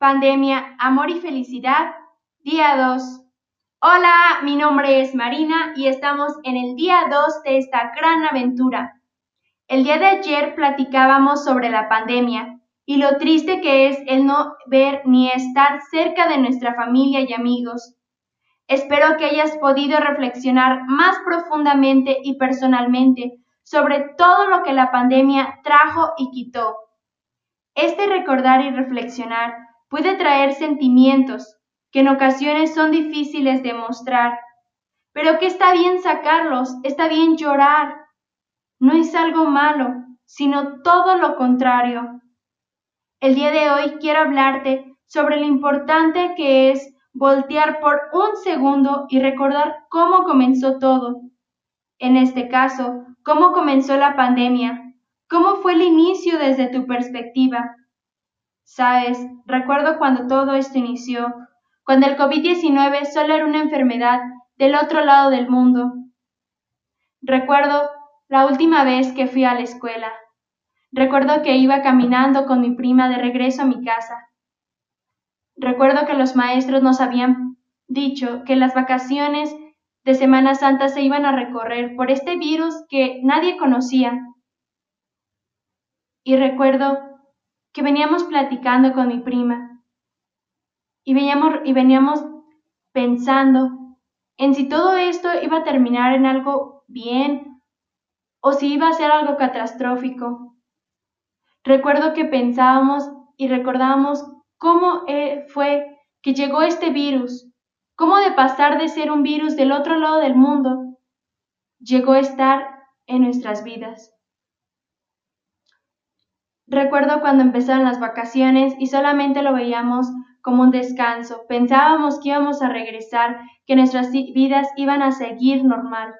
Pandemia, Amor y Felicidad, día 2. Hola, mi nombre es Marina y estamos en el día 2 de esta gran aventura. El día de ayer platicábamos sobre la pandemia y lo triste que es el no ver ni estar cerca de nuestra familia y amigos. Espero que hayas podido reflexionar más profundamente y personalmente sobre todo lo que la pandemia trajo y quitó. Este recordar y reflexionar puede traer sentimientos que en ocasiones son difíciles de mostrar, pero que está bien sacarlos, está bien llorar. No es algo malo, sino todo lo contrario. El día de hoy quiero hablarte sobre lo importante que es voltear por un segundo y recordar cómo comenzó todo. En este caso, cómo comenzó la pandemia, cómo fue el inicio desde tu perspectiva. Sabes, recuerdo cuando todo esto inició, cuando el COVID-19 solo era una enfermedad del otro lado del mundo. Recuerdo la última vez que fui a la escuela. Recuerdo que iba caminando con mi prima de regreso a mi casa. Recuerdo que los maestros nos habían dicho que las vacaciones de Semana Santa se iban a recorrer por este virus que nadie conocía. Y recuerdo que veníamos platicando con mi prima y veníamos, y veníamos pensando en si todo esto iba a terminar en algo bien o si iba a ser algo catastrófico. Recuerdo que pensábamos y recordábamos cómo eh, fue que llegó este virus, cómo de pasar de ser un virus del otro lado del mundo, llegó a estar en nuestras vidas. Recuerdo cuando empezaron las vacaciones y solamente lo veíamos como un descanso. Pensábamos que íbamos a regresar, que nuestras vidas iban a seguir normal.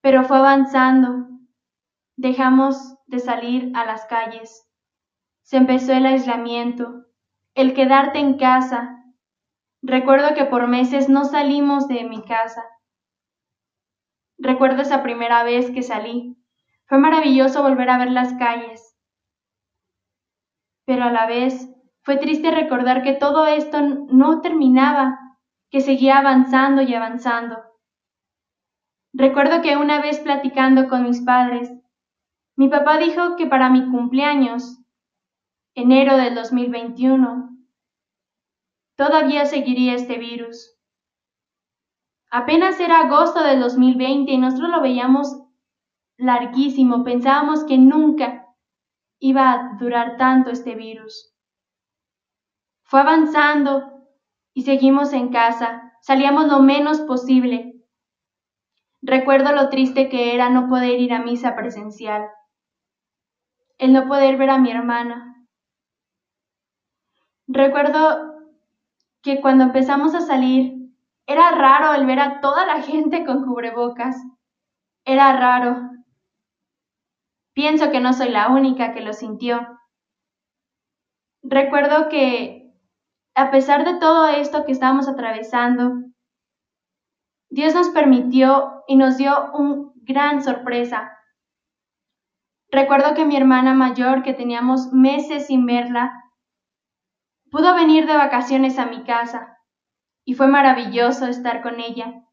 Pero fue avanzando. Dejamos de salir a las calles. Se empezó el aislamiento, el quedarte en casa. Recuerdo que por meses no salimos de mi casa. Recuerdo esa primera vez que salí. Fue maravilloso volver a ver las calles pero a la vez fue triste recordar que todo esto no terminaba, que seguía avanzando y avanzando. Recuerdo que una vez platicando con mis padres, mi papá dijo que para mi cumpleaños, enero del 2021, todavía seguiría este virus. Apenas era agosto del 2020 y nosotros lo veíamos larguísimo, pensábamos que nunca iba a durar tanto este virus. Fue avanzando y seguimos en casa, salíamos lo menos posible. Recuerdo lo triste que era no poder ir a misa presencial, el no poder ver a mi hermana. Recuerdo que cuando empezamos a salir, era raro el ver a toda la gente con cubrebocas. Era raro. Pienso que no soy la única que lo sintió. Recuerdo que, a pesar de todo esto que estábamos atravesando, Dios nos permitió y nos dio una gran sorpresa. Recuerdo que mi hermana mayor, que teníamos meses sin verla, pudo venir de vacaciones a mi casa y fue maravilloso estar con ella.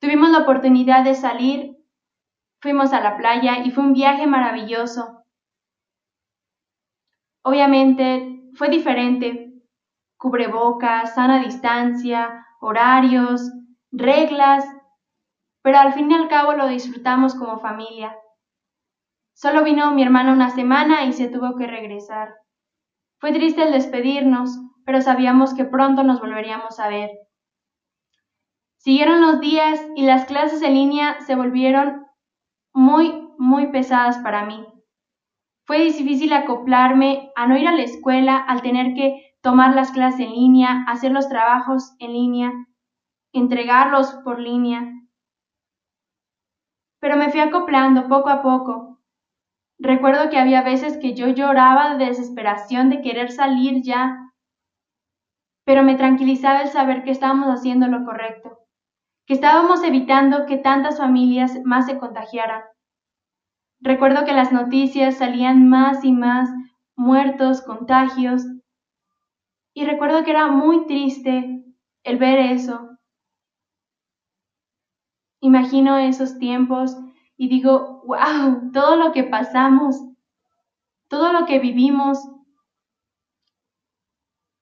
Tuvimos la oportunidad de salir Fuimos a la playa y fue un viaje maravilloso. Obviamente fue diferente. Cubrebocas, sana distancia, horarios, reglas, pero al fin y al cabo lo disfrutamos como familia. Solo vino mi hermana una semana y se tuvo que regresar. Fue triste el despedirnos, pero sabíamos que pronto nos volveríamos a ver. Siguieron los días y las clases en línea se volvieron muy, muy pesadas para mí. Fue difícil acoplarme a no ir a la escuela, al tener que tomar las clases en línea, hacer los trabajos en línea, entregarlos por línea. Pero me fui acoplando poco a poco. Recuerdo que había veces que yo lloraba de desesperación de querer salir ya, pero me tranquilizaba el saber que estábamos haciendo lo correcto que estábamos evitando que tantas familias más se contagiaran. Recuerdo que las noticias salían más y más muertos, contagios, Y recuerdo que era muy triste el ver eso. Imagino esos tiempos y digo, wow, todo lo que pasamos, todo lo que vivimos,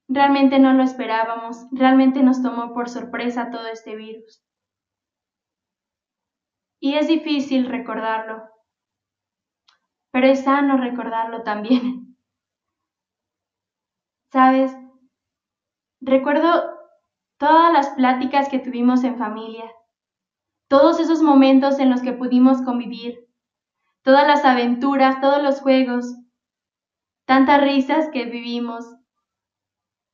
realmente no lo esperábamos, realmente nos tomó por sorpresa todo este virus. Y es difícil recordarlo, pero es sano recordarlo también. ¿Sabes? Recuerdo todas las pláticas que tuvimos en familia, todos esos momentos en los que pudimos convivir, todas las aventuras, todos los juegos, tantas risas que vivimos.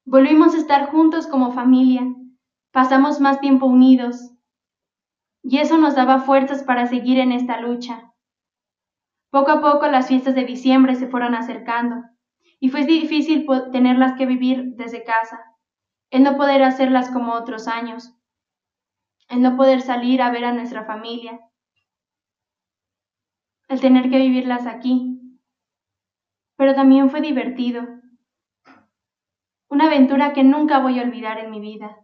Volvimos a estar juntos como familia, pasamos más tiempo unidos, y eso nos daba fuerzas para seguir en esta lucha. Poco a poco las fiestas de diciembre se fueron acercando, y fue difícil tenerlas que vivir desde casa, el no poder hacerlas como otros años, el no poder salir a ver a nuestra familia, el tener que vivirlas aquí. Pero también fue divertido, una aventura que nunca voy a olvidar en mi vida.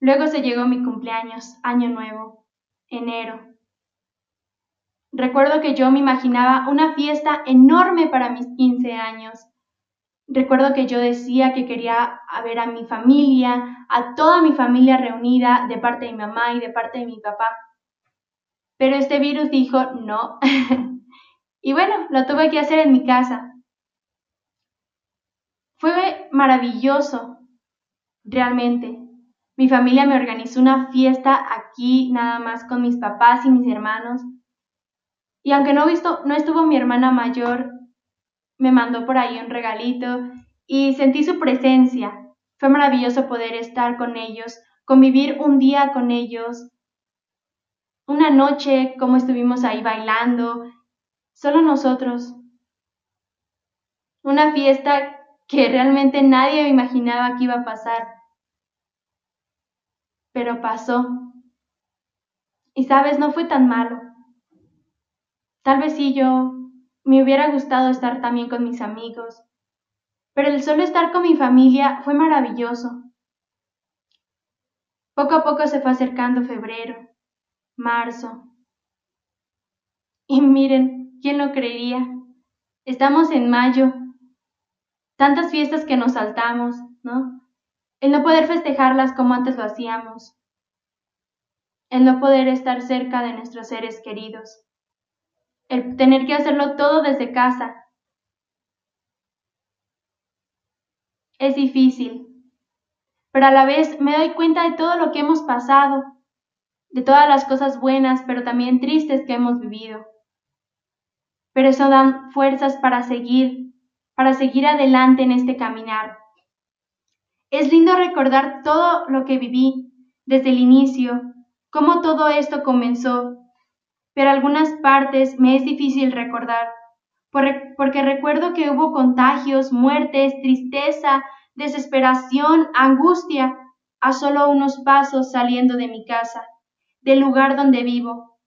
Luego se llegó mi cumpleaños, año nuevo, enero. Recuerdo que yo me imaginaba una fiesta enorme para mis 15 años. Recuerdo que yo decía que quería ver a mi familia, a toda mi familia reunida de parte de mi mamá y de parte de mi papá. Pero este virus dijo no. y bueno, lo tuve que hacer en mi casa. Fue maravilloso, realmente. Mi familia me organizó una fiesta aquí nada más con mis papás y mis hermanos. Y aunque no, visto, no estuvo mi hermana mayor, me mandó por ahí un regalito y sentí su presencia. Fue maravilloso poder estar con ellos, convivir un día con ellos, una noche como estuvimos ahí bailando, solo nosotros. Una fiesta que realmente nadie imaginaba que iba a pasar. Pero pasó. Y sabes, no fue tan malo. Tal vez sí yo me hubiera gustado estar también con mis amigos, pero el solo estar con mi familia fue maravilloso. Poco a poco se fue acercando febrero, marzo. Y miren, ¿quién lo creería? Estamos en mayo tantas fiestas que nos saltamos, ¿no? El no poder festejarlas como antes lo hacíamos. El no poder estar cerca de nuestros seres queridos. El tener que hacerlo todo desde casa. Es difícil, pero a la vez me doy cuenta de todo lo que hemos pasado, de todas las cosas buenas, pero también tristes que hemos vivido. Pero eso dan fuerzas para seguir para seguir adelante en este caminar. Es lindo recordar todo lo que viví desde el inicio, cómo todo esto comenzó, pero algunas partes me es difícil recordar, porque recuerdo que hubo contagios, muertes, tristeza, desesperación, angustia, a solo unos pasos saliendo de mi casa, del lugar donde vivo.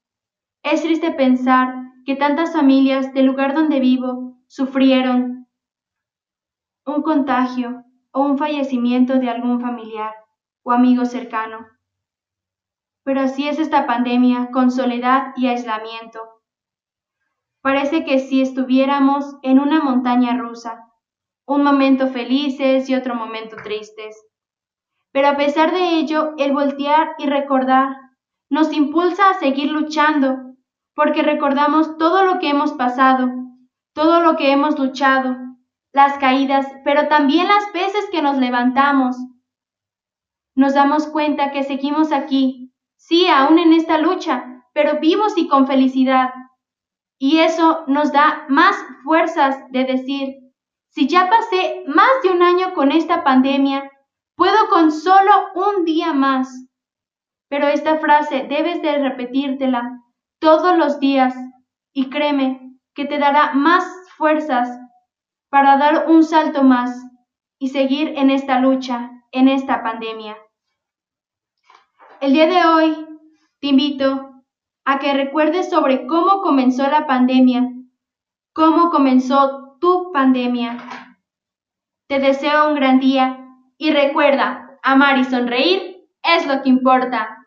Es triste pensar que tantas familias del lugar donde vivo sufrieron, un contagio o un fallecimiento de algún familiar o amigo cercano. Pero así es esta pandemia con soledad y aislamiento. Parece que si estuviéramos en una montaña rusa, un momento felices y otro momento tristes. Pero a pesar de ello, el voltear y recordar nos impulsa a seguir luchando, porque recordamos todo lo que hemos pasado, todo lo que hemos luchado, las caídas, pero también las veces que nos levantamos. Nos damos cuenta que seguimos aquí, sí, aún en esta lucha, pero vivos y con felicidad. Y eso nos da más fuerzas de decir, si ya pasé más de un año con esta pandemia, puedo con solo un día más. Pero esta frase debes de repetírtela todos los días y créeme que te dará más fuerzas para dar un salto más y seguir en esta lucha, en esta pandemia. El día de hoy te invito a que recuerdes sobre cómo comenzó la pandemia, cómo comenzó tu pandemia. Te deseo un gran día y recuerda, amar y sonreír es lo que importa.